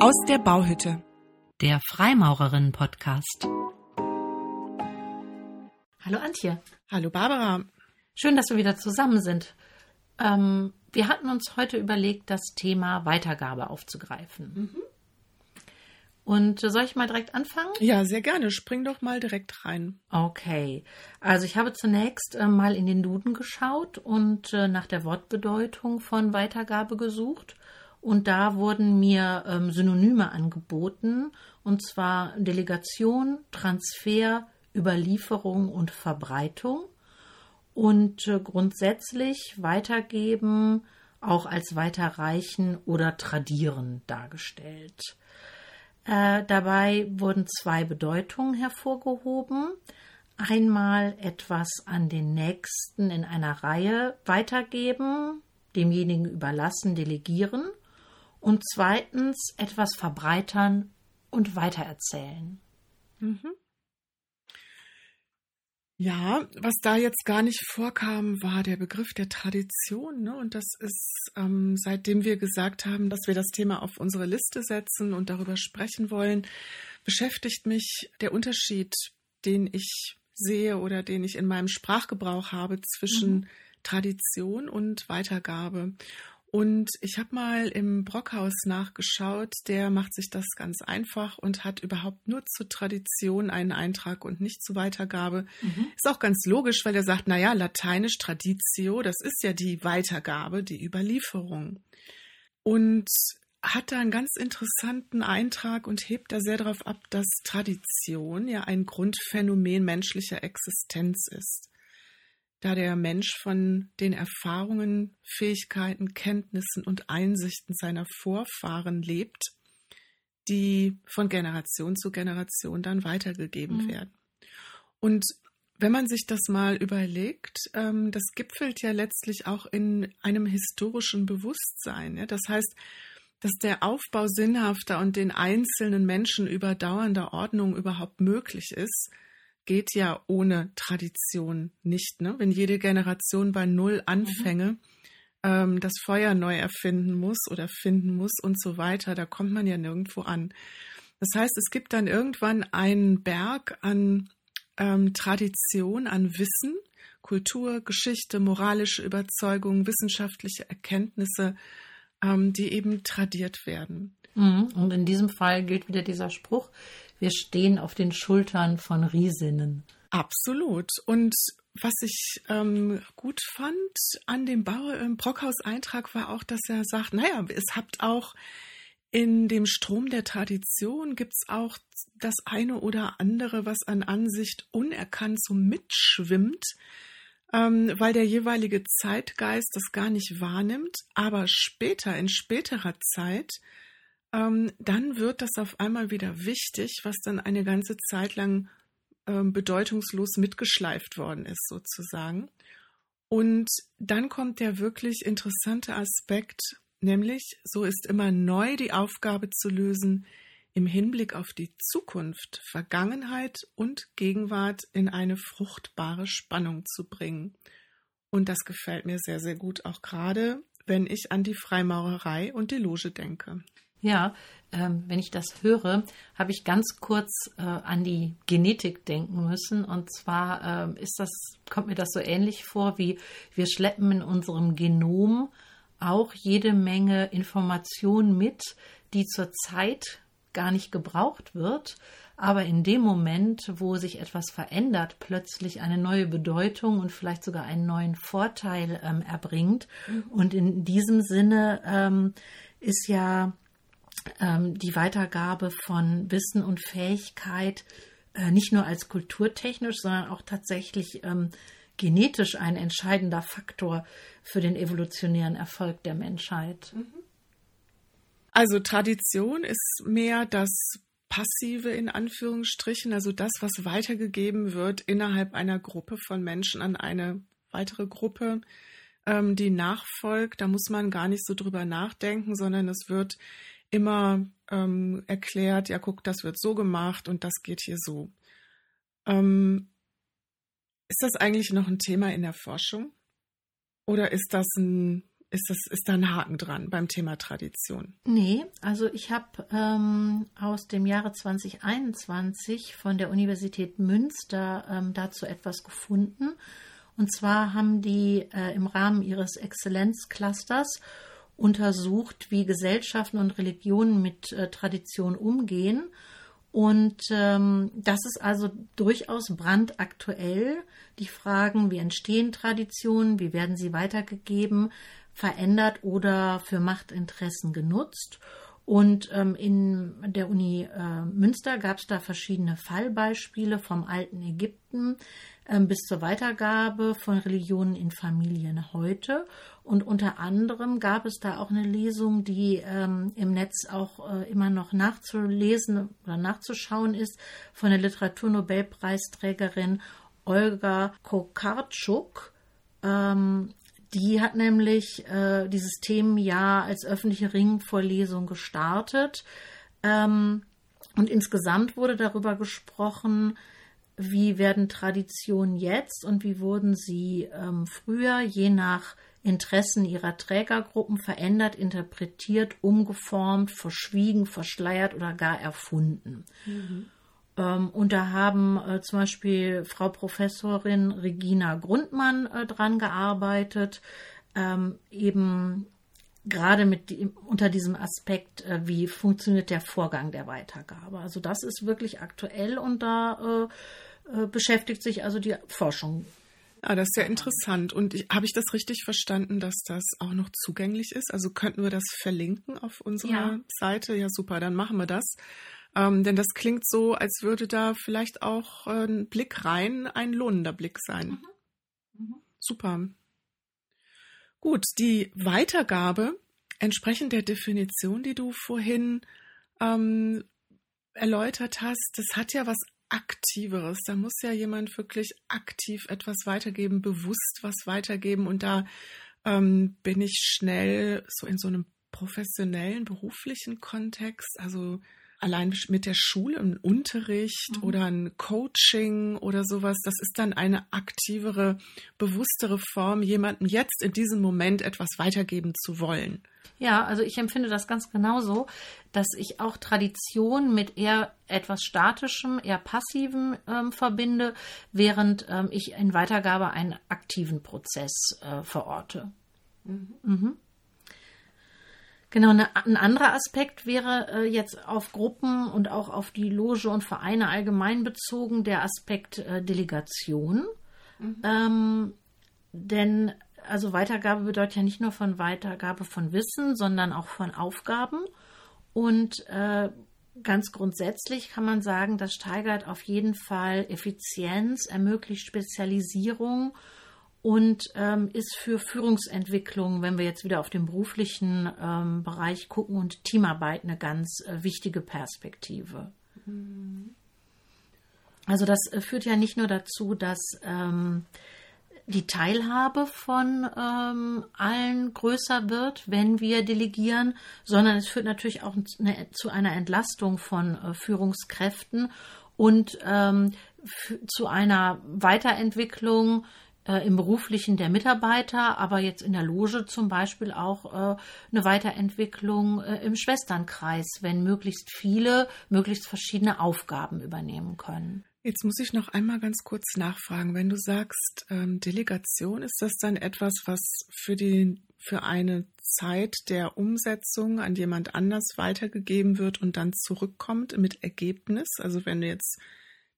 Aus der Bauhütte. Der Freimaurerinnen-Podcast. Hallo Antje. Hallo Barbara. Schön, dass wir wieder zusammen sind. Ähm, wir hatten uns heute überlegt, das Thema Weitergabe aufzugreifen. Mhm. Und soll ich mal direkt anfangen? Ja, sehr gerne. Spring doch mal direkt rein. Okay. Also ich habe zunächst äh, mal in den Duden geschaut und äh, nach der Wortbedeutung von Weitergabe gesucht. Und da wurden mir ähm, Synonyme angeboten, und zwar Delegation, Transfer, Überlieferung und Verbreitung. Und äh, grundsätzlich weitergeben, auch als weiterreichen oder tradieren dargestellt. Äh, dabei wurden zwei Bedeutungen hervorgehoben. Einmal etwas an den Nächsten in einer Reihe weitergeben, demjenigen überlassen, delegieren und zweitens etwas verbreitern und weitererzählen. Mhm. Ja, was da jetzt gar nicht vorkam, war der Begriff der Tradition. Ne? Und das ist, ähm, seitdem wir gesagt haben, dass wir das Thema auf unsere Liste setzen und darüber sprechen wollen, beschäftigt mich der Unterschied, den ich sehe oder den ich in meinem Sprachgebrauch habe zwischen mhm. Tradition und Weitergabe. Und ich habe mal im Brockhaus nachgeschaut, der macht sich das ganz einfach und hat überhaupt nur zur Tradition einen Eintrag und nicht zur Weitergabe. Mhm. Ist auch ganz logisch, weil er sagt, naja, lateinisch Traditio, das ist ja die Weitergabe, die Überlieferung. Und hat da einen ganz interessanten Eintrag und hebt da sehr darauf ab, dass Tradition ja ein Grundphänomen menschlicher Existenz ist da der Mensch von den Erfahrungen, Fähigkeiten, Kenntnissen und Einsichten seiner Vorfahren lebt, die von Generation zu Generation dann weitergegeben mhm. werden. Und wenn man sich das mal überlegt, ähm, das gipfelt ja letztlich auch in einem historischen Bewusstsein. Ja? Das heißt, dass der Aufbau sinnhafter und den einzelnen Menschen überdauernder Ordnung überhaupt möglich ist, geht ja ohne Tradition nicht. Ne? Wenn jede Generation bei Null anfänge, mhm. ähm, das Feuer neu erfinden muss oder finden muss und so weiter, da kommt man ja nirgendwo an. Das heißt, es gibt dann irgendwann einen Berg an ähm, Tradition, an Wissen, Kultur, Geschichte, moralische Überzeugungen, wissenschaftliche Erkenntnisse, ähm, die eben tradiert werden. Mhm. Und in diesem Fall gilt wieder dieser Spruch, wir stehen auf den Schultern von Riesinnen. Absolut. Und was ich ähm, gut fand an dem im Brockhaus-Eintrag war auch, dass er sagt, naja, es habt auch in dem Strom der Tradition gibt es auch das eine oder andere, was an Ansicht unerkannt so mitschwimmt, ähm, weil der jeweilige Zeitgeist das gar nicht wahrnimmt, aber später, in späterer Zeit, ähm, dann wird das auf einmal wieder wichtig, was dann eine ganze Zeit lang ähm, bedeutungslos mitgeschleift worden ist, sozusagen. Und dann kommt der wirklich interessante Aspekt, nämlich so ist immer neu die Aufgabe zu lösen, im Hinblick auf die Zukunft, Vergangenheit und Gegenwart in eine fruchtbare Spannung zu bringen. Und das gefällt mir sehr, sehr gut, auch gerade wenn ich an die Freimaurerei und die Loge denke. Ja, ähm, wenn ich das höre, habe ich ganz kurz äh, an die Genetik denken müssen. Und zwar äh, ist das, kommt mir das so ähnlich vor, wie wir schleppen in unserem Genom auch jede Menge Information mit, die zurzeit gar nicht gebraucht wird, aber in dem Moment, wo sich etwas verändert, plötzlich eine neue Bedeutung und vielleicht sogar einen neuen Vorteil ähm, erbringt. Mhm. Und in diesem Sinne ähm, ist ja ähm, die Weitergabe von Wissen und Fähigkeit äh, nicht nur als kulturtechnisch, sondern auch tatsächlich ähm, genetisch ein entscheidender Faktor für den evolutionären Erfolg der Menschheit. Mhm. Also Tradition ist mehr das Passive in Anführungsstrichen, also das, was weitergegeben wird innerhalb einer Gruppe von Menschen an eine weitere Gruppe, ähm, die nachfolgt. Da muss man gar nicht so drüber nachdenken, sondern es wird immer ähm, erklärt, ja, guck, das wird so gemacht und das geht hier so. Ähm, ist das eigentlich noch ein Thema in der Forschung? Oder ist das ein ist, das, ist da ein Haken dran beim Thema Tradition? Nee, also ich habe ähm, aus dem Jahre 2021 von der Universität Münster ähm, dazu etwas gefunden. Und zwar haben die äh, im Rahmen ihres Exzellenzclusters untersucht, wie Gesellschaften und Religionen mit äh, Tradition umgehen. Und ähm, das ist also durchaus brandaktuell. Die Fragen, wie entstehen Traditionen, wie werden sie weitergegeben, verändert oder für Machtinteressen genutzt. Und ähm, in der Uni äh, Münster gab es da verschiedene Fallbeispiele vom alten Ägypten ähm, bis zur Weitergabe von Religionen in Familien heute. Und unter anderem gab es da auch eine Lesung, die ähm, im Netz auch äh, immer noch nachzulesen oder nachzuschauen ist, von der Literaturnobelpreisträgerin Olga Kokarczuk. Ähm, die hat nämlich äh, dieses Themenjahr als öffentliche Ringvorlesung gestartet. Ähm, und insgesamt wurde darüber gesprochen, wie werden Traditionen jetzt und wie wurden sie ähm, früher je nach Interessen ihrer Trägergruppen verändert, interpretiert, umgeformt, verschwiegen, verschleiert oder gar erfunden. Mhm. Ähm, und da haben äh, zum Beispiel Frau Professorin Regina Grundmann äh, dran gearbeitet, ähm, eben gerade mit unter diesem Aspekt, äh, wie funktioniert der Vorgang der Weitergabe. Also das ist wirklich aktuell und da äh, äh, beschäftigt sich also die Forschung Ah, das ist ja interessant. Und habe ich das richtig verstanden, dass das auch noch zugänglich ist? Also könnten wir das verlinken auf unserer ja. Seite? Ja, super, dann machen wir das. Ähm, denn das klingt so, als würde da vielleicht auch äh, ein Blick rein ein lohnender Blick sein. Mhm. Mhm. Super. Gut, die Weitergabe entsprechend der Definition, die du vorhin ähm, erläutert hast, das hat ja was Aktiveres. Da muss ja jemand wirklich aktiv etwas weitergeben, bewusst was weitergeben. Und da ähm, bin ich schnell so in so einem professionellen, beruflichen Kontext, also allein mit der Schule, im Unterricht mhm. oder ein Coaching oder sowas, das ist dann eine aktivere, bewusstere Form, jemandem jetzt in diesem Moment etwas weitergeben zu wollen. Ja, also ich empfinde das ganz genauso, dass ich auch Tradition mit eher etwas Statischem, eher Passivem ähm, verbinde, während ähm, ich in Weitergabe einen aktiven Prozess äh, verorte. Mhm. Mhm. Genau, ne, ein anderer Aspekt wäre äh, jetzt auf Gruppen und auch auf die Loge und Vereine allgemein bezogen der Aspekt äh, Delegation. Mhm. Ähm, denn also Weitergabe bedeutet ja nicht nur von Weitergabe von Wissen, sondern auch von Aufgaben. Und äh, ganz grundsätzlich kann man sagen, das steigert auf jeden Fall Effizienz, ermöglicht Spezialisierung und ähm, ist für Führungsentwicklung, wenn wir jetzt wieder auf den beruflichen ähm, Bereich gucken und Teamarbeit eine ganz äh, wichtige Perspektive. Mhm. Also das äh, führt ja nicht nur dazu, dass ähm, die Teilhabe von ähm, allen größer wird, wenn wir delegieren, sondern es führt natürlich auch eine, zu einer Entlastung von äh, Führungskräften und ähm, zu einer Weiterentwicklung äh, im beruflichen der Mitarbeiter, aber jetzt in der Loge zum Beispiel auch äh, eine Weiterentwicklung äh, im Schwesternkreis, wenn möglichst viele, möglichst verschiedene Aufgaben übernehmen können. Jetzt muss ich noch einmal ganz kurz nachfragen. Wenn du sagst ähm, Delegation, ist das dann etwas, was für die für eine Zeit der Umsetzung an jemand anders weitergegeben wird und dann zurückkommt mit Ergebnis? Also wenn du jetzt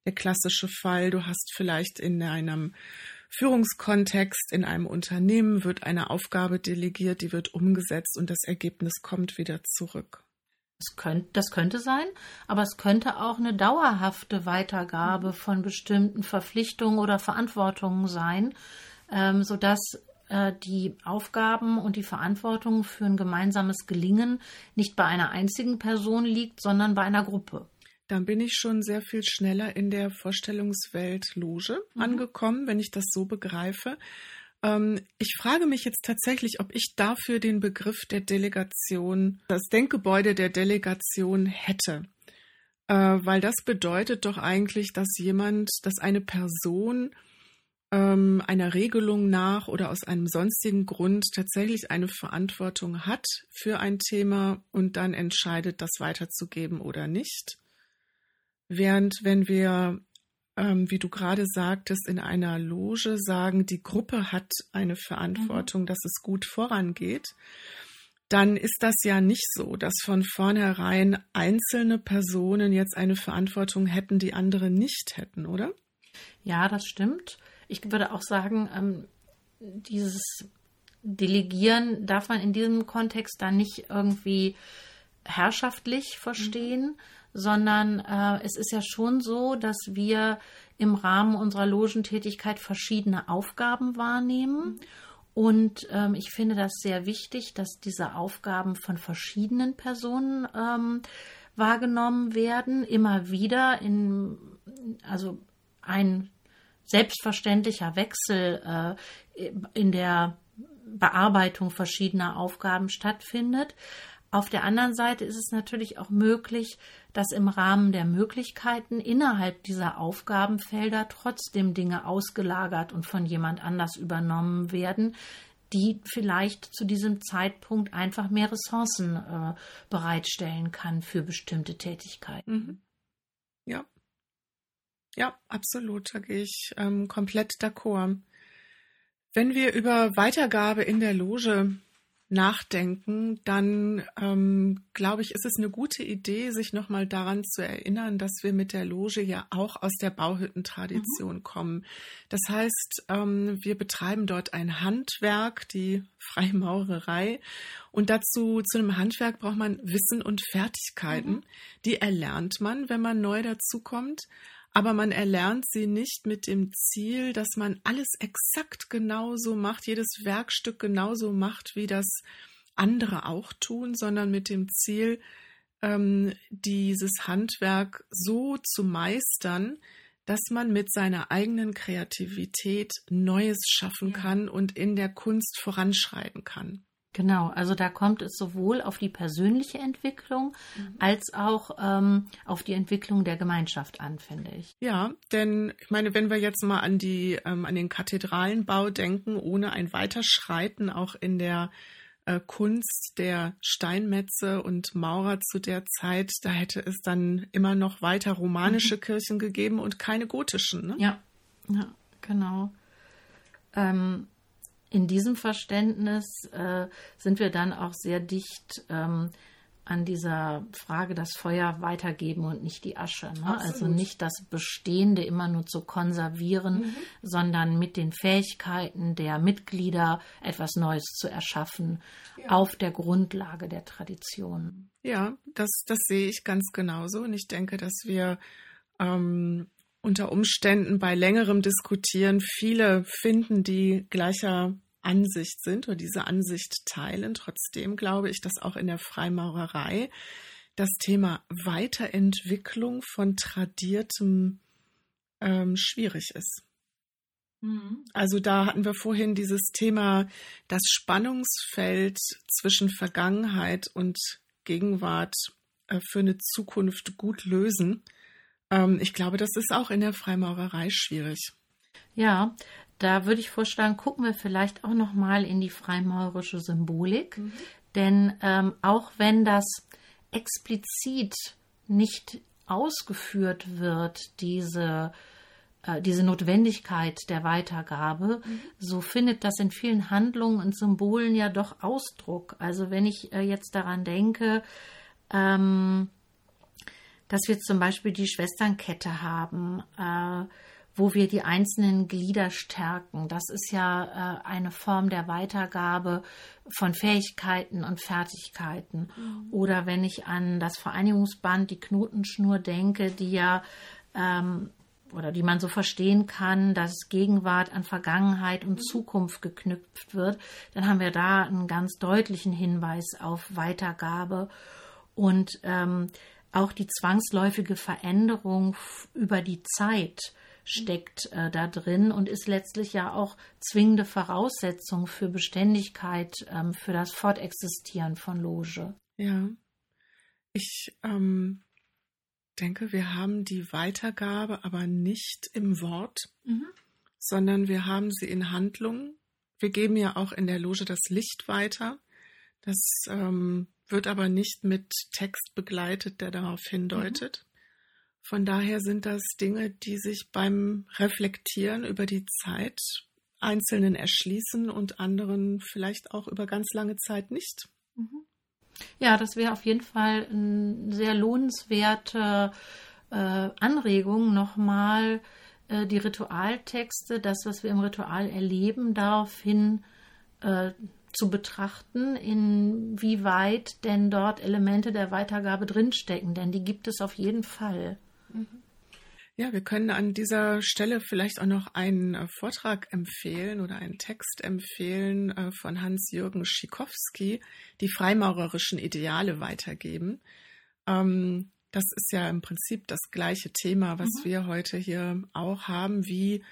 der klassische Fall, du hast vielleicht in einem Führungskontext in einem Unternehmen wird eine Aufgabe delegiert, die wird umgesetzt und das Ergebnis kommt wieder zurück. Das könnte, das könnte sein, aber es könnte auch eine dauerhafte Weitergabe von bestimmten Verpflichtungen oder Verantwortungen sein, ähm, sodass äh, die Aufgaben und die Verantwortung für ein gemeinsames Gelingen nicht bei einer einzigen Person liegt, sondern bei einer Gruppe. Dann bin ich schon sehr viel schneller in der Vorstellungswelt Loge mhm. angekommen, wenn ich das so begreife. Ähm, ich frage mich jetzt tatsächlich, ob ich dafür den Begriff der Delegation, das Denkgebäude der Delegation hätte. Äh, weil das bedeutet doch eigentlich, dass jemand, dass eine Person ähm, einer Regelung nach oder aus einem sonstigen Grund tatsächlich eine Verantwortung hat für ein Thema und dann entscheidet, das weiterzugeben oder nicht. Während wenn wir, ähm, wie du gerade sagtest, in einer Loge sagen, die Gruppe hat eine Verantwortung, mhm. dass es gut vorangeht, dann ist das ja nicht so, dass von vornherein einzelne Personen jetzt eine Verantwortung hätten, die andere nicht hätten, oder? Ja, das stimmt. Ich würde auch sagen, ähm, dieses Delegieren darf man in diesem Kontext dann nicht irgendwie herrschaftlich verstehen, mhm. Sondern äh, es ist ja schon so, dass wir im Rahmen unserer Logentätigkeit verschiedene Aufgaben wahrnehmen. Und ähm, ich finde das sehr wichtig, dass diese Aufgaben von verschiedenen Personen ähm, wahrgenommen werden, immer wieder in, also ein selbstverständlicher Wechsel äh, in der Bearbeitung verschiedener Aufgaben stattfindet. Auf der anderen Seite ist es natürlich auch möglich, dass im Rahmen der Möglichkeiten innerhalb dieser Aufgabenfelder trotzdem Dinge ausgelagert und von jemand anders übernommen werden, die vielleicht zu diesem Zeitpunkt einfach mehr Ressourcen äh, bereitstellen kann für bestimmte Tätigkeiten. Mhm. Ja, ja, absolut. Da gehe ich ähm, komplett d'accord. Wenn wir über Weitergabe in der Loge nachdenken, dann ähm, glaube ich, ist es eine gute Idee, sich nochmal daran zu erinnern, dass wir mit der Loge ja auch aus der Bauhüttentradition mhm. kommen. Das heißt, ähm, wir betreiben dort ein Handwerk, die Freimaurerei. Und dazu, zu einem Handwerk braucht man Wissen und Fertigkeiten. Mhm. Die erlernt man, wenn man neu dazukommt aber man erlernt sie nicht mit dem Ziel, dass man alles exakt genauso macht, jedes Werkstück genauso macht, wie das andere auch tun, sondern mit dem Ziel, ähm, dieses Handwerk so zu meistern, dass man mit seiner eigenen Kreativität Neues schaffen ja. kann und in der Kunst voranschreiten kann. Genau, also da kommt es sowohl auf die persönliche Entwicklung mhm. als auch ähm, auf die Entwicklung der Gemeinschaft an, finde ich. Ja, denn ich meine, wenn wir jetzt mal an die ähm, an den Kathedralenbau denken, ohne ein Weiterschreiten auch in der äh, Kunst der Steinmetze und Maurer zu der Zeit, da hätte es dann immer noch weiter romanische mhm. Kirchen gegeben und keine gotischen. Ne? Ja, ja, genau. Ähm, in diesem Verständnis äh, sind wir dann auch sehr dicht ähm, an dieser Frage das Feuer weitergeben und nicht die Asche. Ne? Also nicht das Bestehende immer nur zu konservieren, mhm. sondern mit den Fähigkeiten der Mitglieder etwas Neues zu erschaffen ja. auf der Grundlage der Tradition. Ja, das, das sehe ich ganz genauso. Und ich denke, dass wir ähm, unter Umständen bei längerem Diskutieren viele finden, die gleicher Ansicht sind oder diese Ansicht teilen. Trotzdem glaube ich, dass auch in der Freimaurerei das Thema Weiterentwicklung von Tradiertem ähm, schwierig ist. Mhm. Also da hatten wir vorhin dieses Thema, das Spannungsfeld zwischen Vergangenheit und Gegenwart äh, für eine Zukunft gut lösen. Ähm, ich glaube, das ist auch in der Freimaurerei schwierig. Ja, da würde ich vorschlagen, gucken wir vielleicht auch noch mal in die freimaurerische Symbolik, mhm. denn ähm, auch wenn das explizit nicht ausgeführt wird, diese äh, diese Notwendigkeit der Weitergabe, mhm. so findet das in vielen Handlungen und Symbolen ja doch Ausdruck. Also wenn ich äh, jetzt daran denke, ähm, dass wir zum Beispiel die Schwesternkette haben, äh, wo wir die einzelnen Glieder stärken. Das ist ja äh, eine Form der Weitergabe von Fähigkeiten und Fertigkeiten. Mhm. Oder wenn ich an das Vereinigungsband, die Knotenschnur denke, die ja ähm, oder die man so verstehen kann, dass Gegenwart an Vergangenheit und mhm. Zukunft geknüpft wird, dann haben wir da einen ganz deutlichen Hinweis auf Weitergabe und ähm, auch die zwangsläufige Veränderung über die Zeit steckt äh, da drin und ist letztlich ja auch zwingende Voraussetzung für Beständigkeit, ähm, für das Fortexistieren von Loge. Ja, ich ähm, denke, wir haben die Weitergabe aber nicht im Wort. Mhm. sondern wir haben sie in Handlung. Wir geben ja auch in der Loge das Licht weiter. Das ähm, wird aber nicht mit Text begleitet, der darauf hindeutet. Mhm. Von daher sind das Dinge, die sich beim Reflektieren über die Zeit Einzelnen erschließen und anderen vielleicht auch über ganz lange Zeit nicht. Mhm. Ja, das wäre auf jeden Fall eine sehr lohnenswerte äh, Anregung, nochmal äh, die Ritualtexte, das, was wir im Ritual erleben, daraufhin äh, zu betrachten, inwieweit denn dort Elemente der Weitergabe drinstecken, denn die gibt es auf jeden Fall. Mhm. Ja, wir können an dieser Stelle vielleicht auch noch einen äh, Vortrag empfehlen oder einen Text empfehlen äh, von Hans-Jürgen Schikowski, die freimaurerischen Ideale weitergeben. Ähm, das ist ja im Prinzip das gleiche Thema, was mhm. wir heute hier auch haben. Wie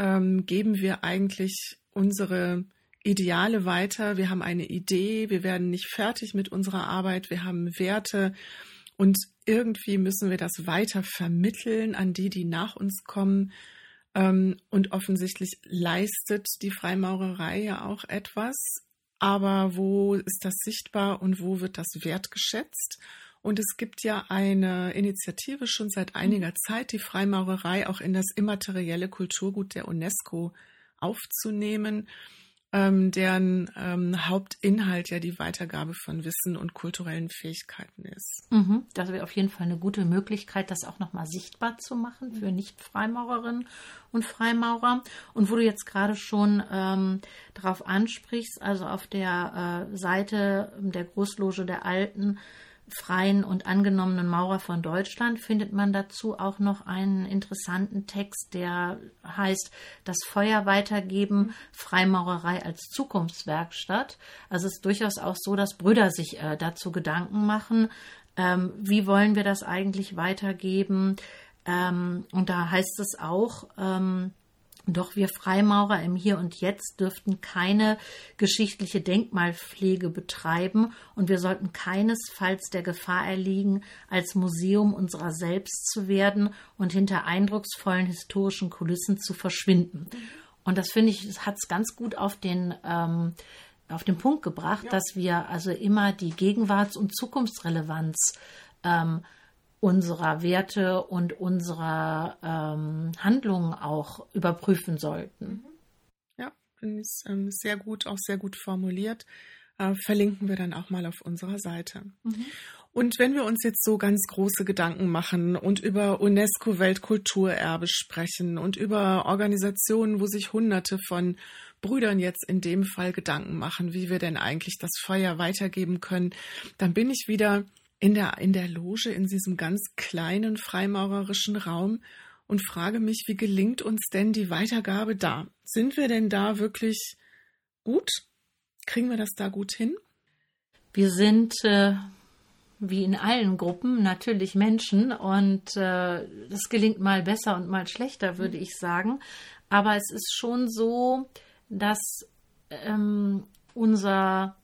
ähm, geben wir eigentlich unsere Ideale weiter? Wir haben eine Idee, wir werden nicht fertig mit unserer Arbeit, wir haben Werte und irgendwie müssen wir das weiter vermitteln an die, die nach uns kommen. Ähm, und offensichtlich leistet die Freimaurerei ja auch etwas. Aber wo ist das sichtbar und wo wird das wertgeschätzt? Und es gibt ja eine Initiative schon seit einiger Zeit, die Freimaurerei auch in das immaterielle Kulturgut der UNESCO aufzunehmen ähm, deren ähm, Hauptinhalt ja die Weitergabe von Wissen und kulturellen Fähigkeiten ist. Mhm, das wäre auf jeden Fall eine gute Möglichkeit, das auch nochmal sichtbar zu machen für Nicht-Freimaurerinnen und Freimaurer. Und wo du jetzt gerade schon ähm, darauf ansprichst, also auf der äh, Seite der Großloge der Alten, freien und angenommenen Maurer von Deutschland findet man dazu auch noch einen interessanten Text, der heißt Das Feuer weitergeben, Freimaurerei als Zukunftswerkstatt. Also es ist durchaus auch so, dass Brüder sich äh, dazu Gedanken machen, ähm, wie wollen wir das eigentlich weitergeben. Ähm, und da heißt es auch, ähm, doch wir Freimaurer im Hier und Jetzt dürften keine geschichtliche Denkmalpflege betreiben und wir sollten keinesfalls der Gefahr erliegen, als Museum unserer selbst zu werden und hinter eindrucksvollen historischen Kulissen zu verschwinden. Und das finde ich, hat es ganz gut auf den ähm, auf den Punkt gebracht, ja. dass wir also immer die Gegenwarts- und Zukunftsrelevanz ähm, unserer Werte und unserer ähm, Handlungen auch überprüfen sollten. Ja, finde ich ähm, sehr gut, auch sehr gut formuliert. Äh, verlinken wir dann auch mal auf unserer Seite. Mhm. Und wenn wir uns jetzt so ganz große Gedanken machen und über UNESCO Weltkulturerbe sprechen und über Organisationen, wo sich Hunderte von Brüdern jetzt in dem Fall Gedanken machen, wie wir denn eigentlich das Feuer weitergeben können, dann bin ich wieder in der, in der Loge, in diesem ganz kleinen freimaurerischen Raum und frage mich, wie gelingt uns denn die Weitergabe da? Sind wir denn da wirklich gut? Kriegen wir das da gut hin? Wir sind äh, wie in allen Gruppen natürlich Menschen und äh, das gelingt mal besser und mal schlechter, würde ich sagen. Aber es ist schon so, dass ähm, unser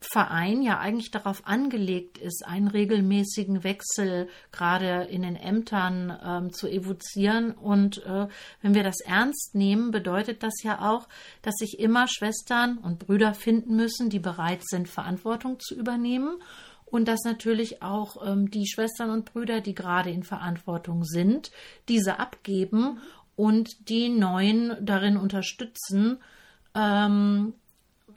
Verein ja eigentlich darauf angelegt ist, einen regelmäßigen Wechsel gerade in den Ämtern ähm, zu evozieren. Und äh, wenn wir das ernst nehmen, bedeutet das ja auch, dass sich immer Schwestern und Brüder finden müssen, die bereit sind, Verantwortung zu übernehmen. Und dass natürlich auch ähm, die Schwestern und Brüder, die gerade in Verantwortung sind, diese abgeben und die Neuen darin unterstützen, ähm,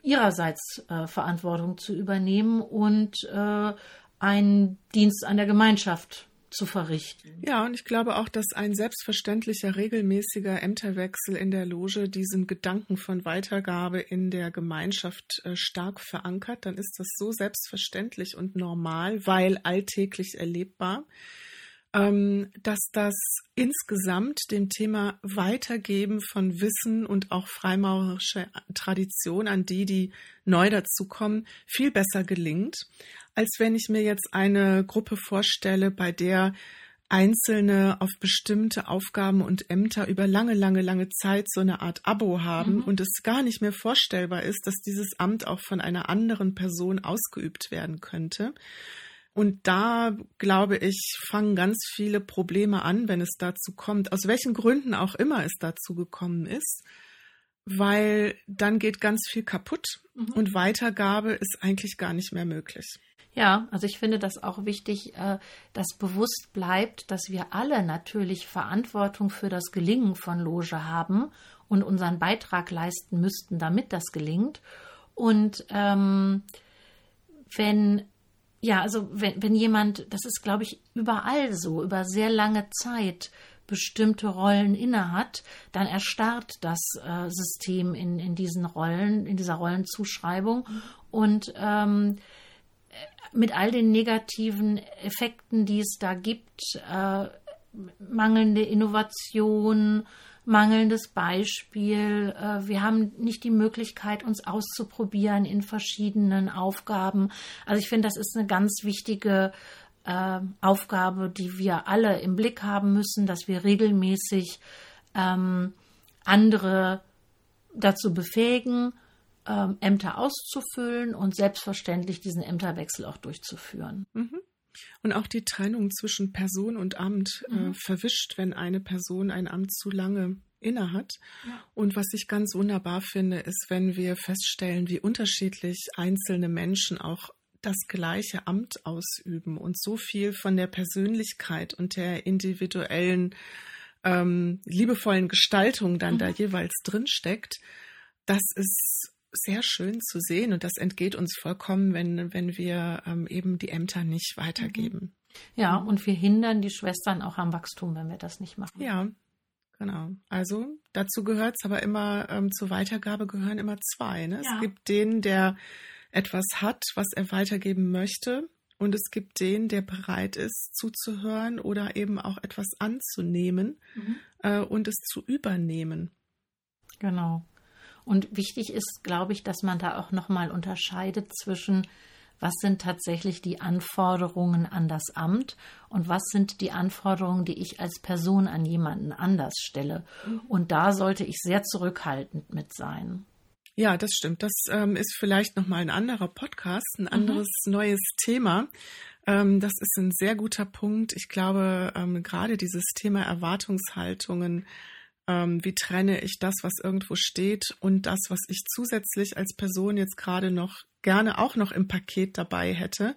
ihrerseits äh, Verantwortung zu übernehmen und äh, einen Dienst an der Gemeinschaft zu verrichten. Ja, und ich glaube auch, dass ein selbstverständlicher, regelmäßiger Ämterwechsel in der Loge diesen Gedanken von Weitergabe in der Gemeinschaft äh, stark verankert. Dann ist das so selbstverständlich und normal, weil alltäglich erlebbar, dass das insgesamt dem Thema Weitergeben von Wissen und auch freimaurerische Tradition an die, die neu dazukommen, viel besser gelingt, als wenn ich mir jetzt eine Gruppe vorstelle, bei der Einzelne auf bestimmte Aufgaben und Ämter über lange, lange, lange Zeit so eine Art Abo haben mhm. und es gar nicht mehr vorstellbar ist, dass dieses Amt auch von einer anderen Person ausgeübt werden könnte Und da, glaube ich, fangen ganz viele Probleme an, wenn es dazu kommt, aus welchen Gründen auch immer es dazu gekommen ist, weil dann geht ganz viel kaputt mhm. und Weitergabe ist eigentlich gar nicht mehr möglich. Ja, also ich finde das auch wichtig, äh, dass bewusst bleibt, dass wir alle natürlich Verantwortung für das Gelingen von Loge haben und unseren Beitrag leisten müssten, damit das gelingt. Und ähm, wenn ja, also wenn, wenn jemand, das ist, glaube ich, überall so, über sehr lange Zeit bestimmte Rollen innehat, dann erstarrt das äh, System in, in diesen Rollen, in dieser Rollenzuschreibung. Und ähm, mit all den negativen Effekten, die es da gibt, äh, mangelnde Innovation, mangelndes Beispiel. Äh, wir haben nicht die Möglichkeit, uns auszuprobieren in verschiedenen Aufgaben. Also ich finde, das ist eine ganz wichtige äh, Aufgabe, die wir alle im Blick haben müssen, dass wir regelmäßig ähm, andere dazu befähigen, ähm, Ämter auszufüllen und selbstverständlich diesen Ämterwechsel auch durchzuführen. Mhm. Und auch die Trennung zwischen Person und Amt äh, mhm. äh, verwischt, wenn eine Person ein Amt zu lange innehat. Ja. Und was ich ganz wunderbar finde, ist, wenn wir feststellen, wie unterschiedlich einzelne Menschen auch das gleiche Amt ausüben und so viel von der Persönlichkeit und der individuellen, ähm, liebevollen Gestaltung dann mhm. da jeweils drinsteckt. Das ist sehr schön zu sehen und das entgeht uns vollkommen, wenn, wenn wir ähm, eben die Ämter nicht weitergeben. Ja, und wir hindern die Schwestern auch am Wachstum, wenn wir das nicht machen. Ja, genau. Also dazu gehört es aber immer, ähm, zur Weitergabe gehören immer zwei. Ne? Ja. Es gibt den, der etwas hat, was er weitergeben möchte. Und es gibt den, der bereit ist, zuzuhören oder eben auch etwas anzunehmen mhm. äh, und es zu übernehmen. Genau. Und wichtig ist, glaube ich, dass man da auch nochmal unterscheidet zwischen, was sind tatsächlich die Anforderungen an das Amt und was sind die Anforderungen, die ich als Person an jemanden anders stelle. Mhm. Und da sollte ich sehr zurückhaltend mit sein. Ja, das stimmt. Das ähm, ist vielleicht nochmal ein anderer Podcast, ein mhm. anderes mhm. neues Thema. Ähm, das ist ein sehr guter Punkt. Ich glaube, ähm, gerade dieses Thema Erwartungshaltungen ähm, wie trenne ich das, was irgendwo steht und das, was ich zusätzlich als Person jetzt gerade noch gerne auch noch im Paket dabei hätte.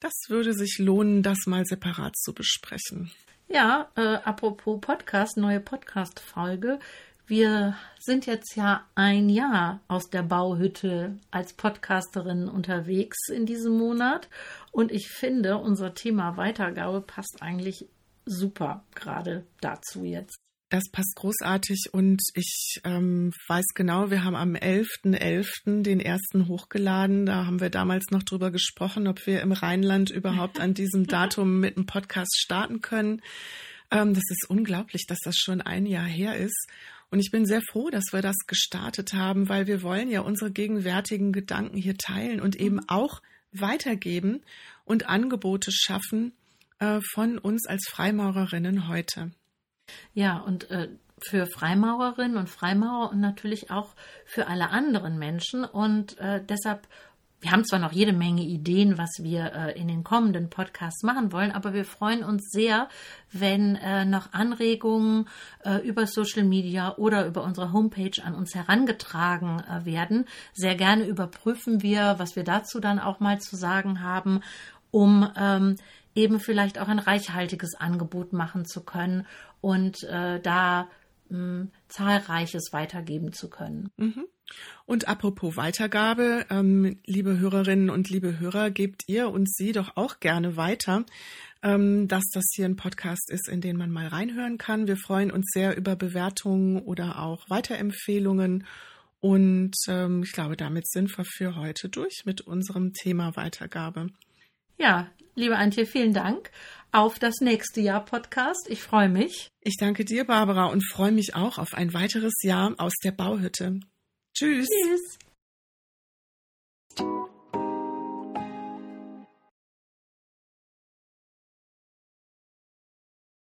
Das würde sich lohnen, das mal separat zu besprechen. Ja, äh, apropos Podcast, neue Podcast-Folge. Wir sind jetzt ja ein Jahr aus der Bauhütte als Podcasterin unterwegs in diesem Monat und ich finde, unser Thema Weitergabe passt eigentlich super gerade dazu jetzt. Das passt großartig und ich ähm, weiß genau, wir haben am 11.11. .11. den ersten hochgeladen. Da haben wir damals noch drüber gesprochen, ob wir im Rheinland überhaupt an diesem Datum mit einem Podcast starten können. Ähm, das ist unglaublich, dass das schon ein Jahr her ist. Und ich bin sehr froh, dass wir das gestartet haben, weil wir wollen ja unsere gegenwärtigen Gedanken hier teilen und eben mhm. auch weitergeben und Angebote schaffen äh, von uns als Freimaurerinnen heute. Ja, und äh, für Freimaurerinnen und Freimaurer und natürlich auch für alle anderen Menschen. Und äh, deshalb, wir haben zwar noch jede Menge Ideen, was wir äh, in den kommenden Podcasts machen wollen, aber wir freuen uns sehr, wenn äh, noch Anregungen äh, über Social Media oder über unsere Homepage an uns herangetragen äh, werden. Sehr gerne überprüfen wir, was wir dazu dann auch mal zu sagen haben, um ähm, eben vielleicht auch ein reichhaltiges Angebot machen zu können und äh, da mh, hm, zahlreiches weitergeben zu können. Mhm. Und apropos Weitergabe, ähm, liebe Hörerinnen und liebe Hörer, gebt ihr und Sie doch auch gerne weiter, ähm, dass das hier ein Podcast ist, in den man mal reinhören kann. Wir freuen uns sehr über Bewertungen oder auch Weiterempfehlungen. Und ähm, ich glaube, damit sind wir für heute durch mit unserem Thema Weitergabe. Ja, liebe Antje, vielen Dank. Auf das nächste Jahr Podcast. Ich freue mich. Ich danke dir, Barbara, und freue mich auch auf ein weiteres Jahr aus der Bauhütte. Tschüss. Tschüss.